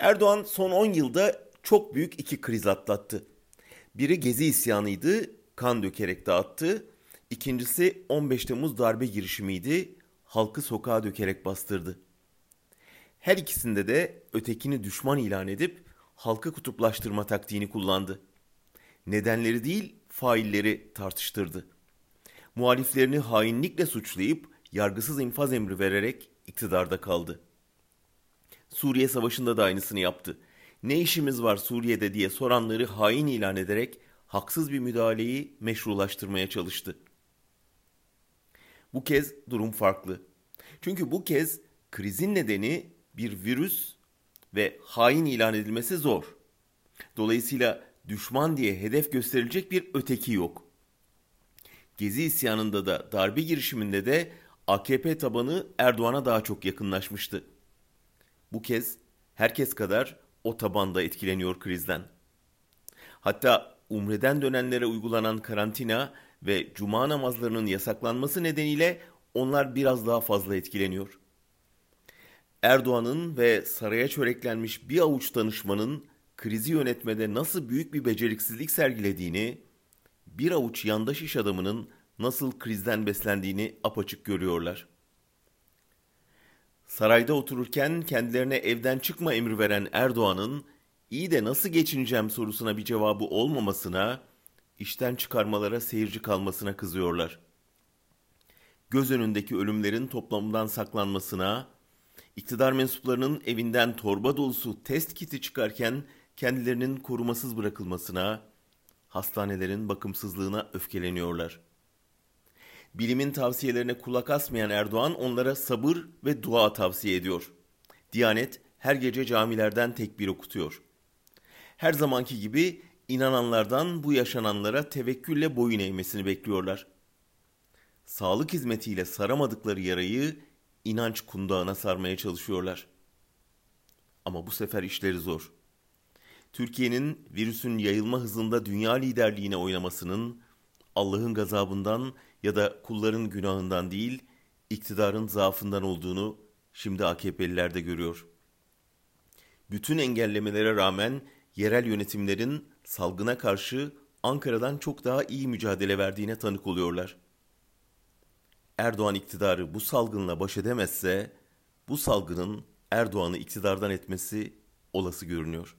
Erdoğan son 10 yılda çok büyük iki kriz atlattı. Biri Gezi isyanıydı, kan dökerek dağıttı. İkincisi 15 Temmuz darbe girişimiydi, halkı sokağa dökerek bastırdı. Her ikisinde de ötekini düşman ilan edip halkı kutuplaştırma taktiğini kullandı. Nedenleri değil, failleri tartıştırdı. Muhaliflerini hainlikle suçlayıp yargısız infaz emri vererek iktidarda kaldı. Suriye Savaşı'nda da aynısını yaptı. Ne işimiz var Suriye'de diye soranları hain ilan ederek haksız bir müdahaleyi meşrulaştırmaya çalıştı. Bu kez durum farklı. Çünkü bu kez krizin nedeni bir virüs ve hain ilan edilmesi zor. Dolayısıyla düşman diye hedef gösterilecek bir öteki yok. Gezi isyanında da darbe girişiminde de AKP tabanı Erdoğan'a daha çok yakınlaşmıştı. Bu kez herkes kadar o tabanda etkileniyor krizden. Hatta Umre'den dönenlere uygulanan karantina ve cuma namazlarının yasaklanması nedeniyle onlar biraz daha fazla etkileniyor. Erdoğan'ın ve saraya çöreklenmiş bir avuç danışmanın krizi yönetmede nasıl büyük bir beceriksizlik sergilediğini, bir avuç yandaş iş adamının nasıl krizden beslendiğini apaçık görüyorlar. Sarayda otururken kendilerine evden çıkma emri veren Erdoğan'ın iyi de nasıl geçineceğim sorusuna bir cevabı olmamasına, işten çıkarmalara seyirci kalmasına kızıyorlar. Göz önündeki ölümlerin toplamından saklanmasına, iktidar mensuplarının evinden torba dolusu test kiti çıkarken kendilerinin korumasız bırakılmasına, hastanelerin bakımsızlığına öfkeleniyorlar. Bilimin tavsiyelerine kulak asmayan Erdoğan onlara sabır ve dua tavsiye ediyor. Diyanet her gece camilerden tekbir okutuyor. Her zamanki gibi inananlardan bu yaşananlara tevekkülle boyun eğmesini bekliyorlar. Sağlık hizmetiyle saramadıkları yarayı inanç kundağına sarmaya çalışıyorlar. Ama bu sefer işleri zor. Türkiye'nin virüsün yayılma hızında dünya liderliğine oynamasının Allah'ın gazabından ya da kulların günahından değil, iktidarın zaafından olduğunu şimdi AKP'liler de görüyor. Bütün engellemelere rağmen yerel yönetimlerin salgına karşı Ankara'dan çok daha iyi mücadele verdiğine tanık oluyorlar. Erdoğan iktidarı bu salgınla baş edemezse bu salgının Erdoğan'ı iktidardan etmesi olası görünüyor.